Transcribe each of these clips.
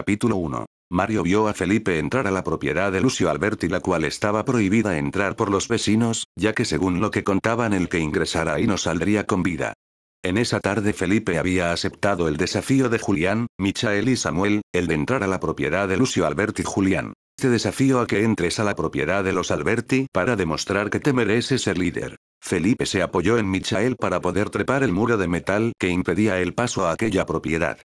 Capítulo 1. Mario vio a Felipe entrar a la propiedad de Lucio Alberti la cual estaba prohibida entrar por los vecinos, ya que según lo que contaban el que ingresara ahí no saldría con vida. En esa tarde Felipe había aceptado el desafío de Julián, Michael y Samuel, el de entrar a la propiedad de Lucio Alberti Julián. Te desafío a que entres a la propiedad de los Alberti para demostrar que te mereces ser líder. Felipe se apoyó en Michael para poder trepar el muro de metal que impedía el paso a aquella propiedad.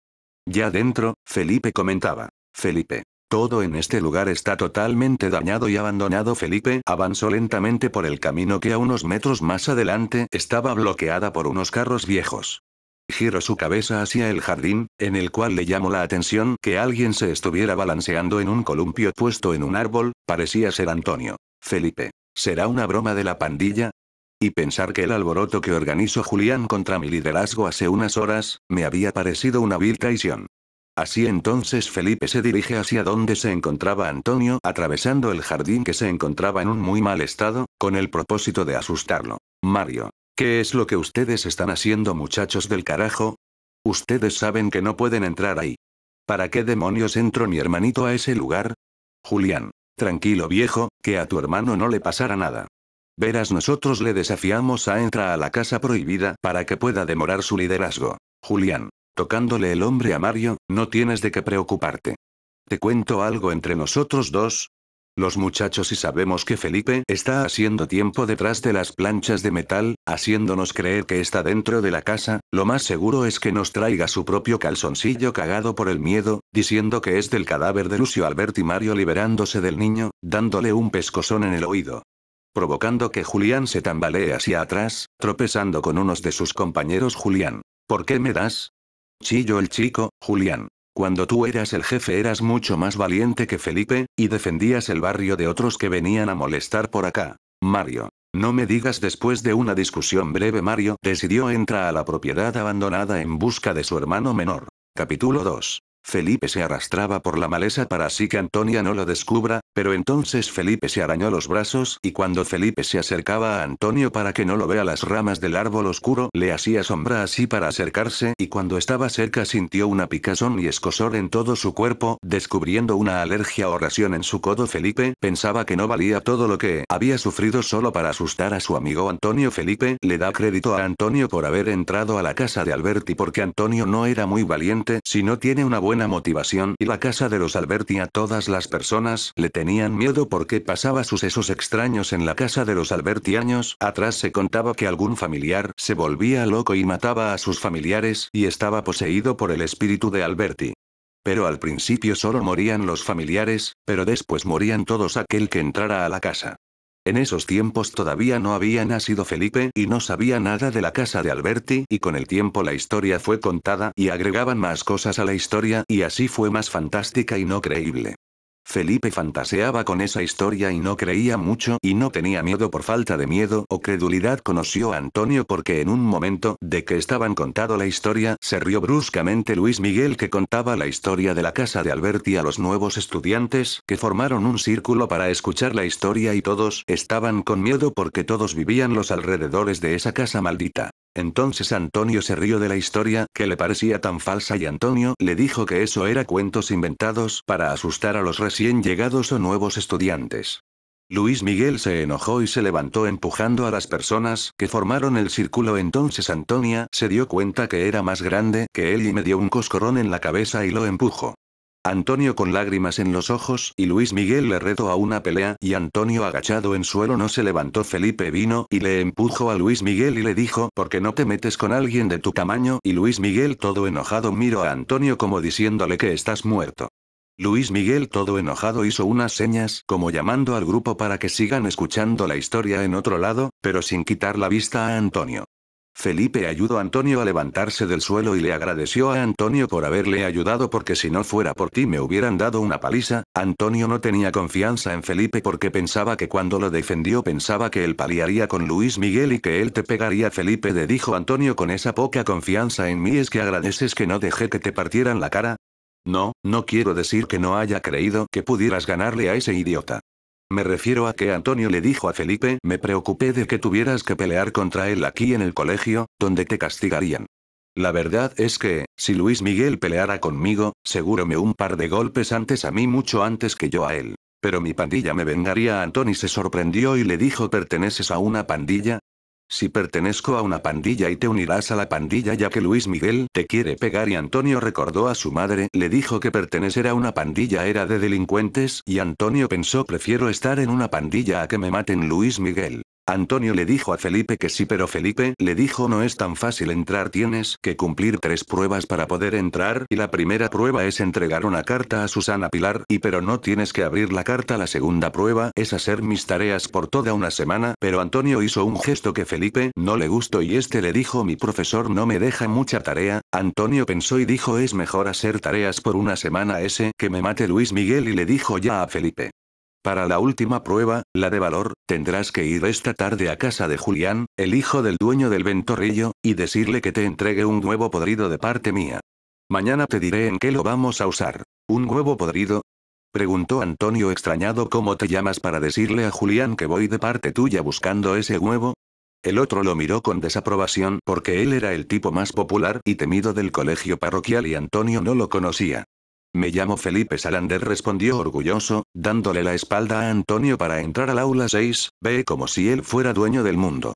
Ya dentro, Felipe comentaba. Felipe. Todo en este lugar está totalmente dañado y abandonado. Felipe avanzó lentamente por el camino que a unos metros más adelante estaba bloqueada por unos carros viejos. Giró su cabeza hacia el jardín, en el cual le llamó la atención que alguien se estuviera balanceando en un columpio puesto en un árbol, parecía ser Antonio. Felipe. ¿Será una broma de la pandilla? Y pensar que el alboroto que organizó Julián contra mi liderazgo hace unas horas, me había parecido una vil traición. Así entonces Felipe se dirige hacia donde se encontraba Antonio, atravesando el jardín que se encontraba en un muy mal estado, con el propósito de asustarlo. Mario. ¿Qué es lo que ustedes están haciendo muchachos del carajo? Ustedes saben que no pueden entrar ahí. ¿Para qué demonios entró mi hermanito a ese lugar? Julián. Tranquilo viejo, que a tu hermano no le pasará nada. Verás nosotros le desafiamos a entrar a la casa prohibida para que pueda demorar su liderazgo. Julián. Tocándole el hombre a Mario, no tienes de qué preocuparte. ¿Te cuento algo entre nosotros dos? Los muchachos y sabemos que Felipe está haciendo tiempo detrás de las planchas de metal, haciéndonos creer que está dentro de la casa, lo más seguro es que nos traiga su propio calzoncillo cagado por el miedo, diciendo que es del cadáver de Lucio Alberti Mario liberándose del niño, dándole un pescozón en el oído. Provocando que Julián se tambalee hacia atrás, tropezando con unos de sus compañeros Julián. ¿Por qué me das? Chillo el chico, Julián. Cuando tú eras el jefe eras mucho más valiente que Felipe, y defendías el barrio de otros que venían a molestar por acá. Mario. No me digas después de una discusión breve Mario decidió entrar a la propiedad abandonada en busca de su hermano menor. Capítulo 2. Felipe se arrastraba por la maleza para así que Antonia no lo descubra, pero entonces Felipe se arañó los brazos y cuando Felipe se acercaba a Antonio para que no lo vea las ramas del árbol oscuro le hacía sombra así para acercarse y cuando estaba cerca sintió una picazón y escosor en todo su cuerpo, descubriendo una alergia o ración en su codo. Felipe pensaba que no valía todo lo que había sufrido solo para asustar a su amigo Antonio. Felipe le da crédito a Antonio por haber entrado a la casa de Alberti porque Antonio no era muy valiente si no tiene una buena motivación y la casa de los Alberti a todas las personas le tenían miedo porque pasaba sucesos extraños en la casa de los Alberti años atrás se contaba que algún familiar se volvía loco y mataba a sus familiares y estaba poseído por el espíritu de Alberti. Pero al principio solo morían los familiares, pero después morían todos aquel que entrara a la casa. En esos tiempos todavía no había nacido Felipe y no sabía nada de la casa de Alberti y con el tiempo la historia fue contada y agregaban más cosas a la historia y así fue más fantástica y no creíble. Felipe fantaseaba con esa historia y no creía mucho y no tenía miedo por falta de miedo o credulidad conoció a Antonio porque en un momento de que estaban contado la historia se rió bruscamente Luis Miguel que contaba la historia de la casa de Alberti a los nuevos estudiantes que formaron un círculo para escuchar la historia y todos estaban con miedo porque todos vivían los alrededores de esa casa maldita. Entonces Antonio se rió de la historia, que le parecía tan falsa y Antonio le dijo que eso era cuentos inventados para asustar a los recién llegados o nuevos estudiantes. Luis Miguel se enojó y se levantó empujando a las personas que formaron el círculo. Entonces Antonia se dio cuenta que era más grande que él y me dio un coscorrón en la cabeza y lo empujó. Antonio con lágrimas en los ojos y Luis Miguel le retó a una pelea y Antonio agachado en suelo no se levantó Felipe vino y le empujó a Luis Miguel y le dijo ¿por qué no te metes con alguien de tu tamaño? Y Luis Miguel todo enojado miró a Antonio como diciéndole que estás muerto. Luis Miguel todo enojado hizo unas señas como llamando al grupo para que sigan escuchando la historia en otro lado, pero sin quitar la vista a Antonio. Felipe ayudó a Antonio a levantarse del suelo y le agradeció a Antonio por haberle ayudado porque si no fuera por ti me hubieran dado una paliza. Antonio no tenía confianza en Felipe porque pensaba que cuando lo defendió pensaba que él paliaría con Luis Miguel y que él te pegaría. Felipe le dijo Antonio con esa poca confianza en mí es que agradeces que no dejé que te partieran la cara. No, no quiero decir que no haya creído que pudieras ganarle a ese idiota. Me refiero a que Antonio le dijo a Felipe, me preocupé de que tuvieras que pelear contra él aquí en el colegio, donde te castigarían. La verdad es que, si Luis Miguel peleara conmigo, seguro me un par de golpes antes a mí mucho antes que yo a él. Pero mi pandilla me vengaría. Anthony se sorprendió y le dijo ¿perteneces a una pandilla? Si pertenezco a una pandilla y te unirás a la pandilla ya que Luis Miguel te quiere pegar y Antonio recordó a su madre, le dijo que pertenecer a una pandilla era de delincuentes y Antonio pensó prefiero estar en una pandilla a que me maten Luis Miguel. Antonio le dijo a Felipe que sí pero Felipe le dijo no es tan fácil entrar tienes que cumplir tres pruebas para poder entrar y la primera prueba es entregar una carta a Susana Pilar y pero no tienes que abrir la carta la segunda prueba es hacer mis tareas por toda una semana pero Antonio hizo un gesto que Felipe no le gustó y este le dijo mi profesor no me deja mucha tarea, Antonio pensó y dijo es mejor hacer tareas por una semana ese que me mate Luis Miguel y le dijo ya a Felipe. Para la última prueba, la de valor, tendrás que ir esta tarde a casa de Julián, el hijo del dueño del ventorrillo, y decirle que te entregue un huevo podrido de parte mía. Mañana te diré en qué lo vamos a usar. ¿Un huevo podrido? Preguntó Antonio extrañado cómo te llamas para decirle a Julián que voy de parte tuya buscando ese huevo. El otro lo miró con desaprobación porque él era el tipo más popular y temido del colegio parroquial y Antonio no lo conocía. Me llamo Felipe Salander respondió orgulloso, dándole la espalda a Antonio para entrar al aula 6, ve como si él fuera dueño del mundo.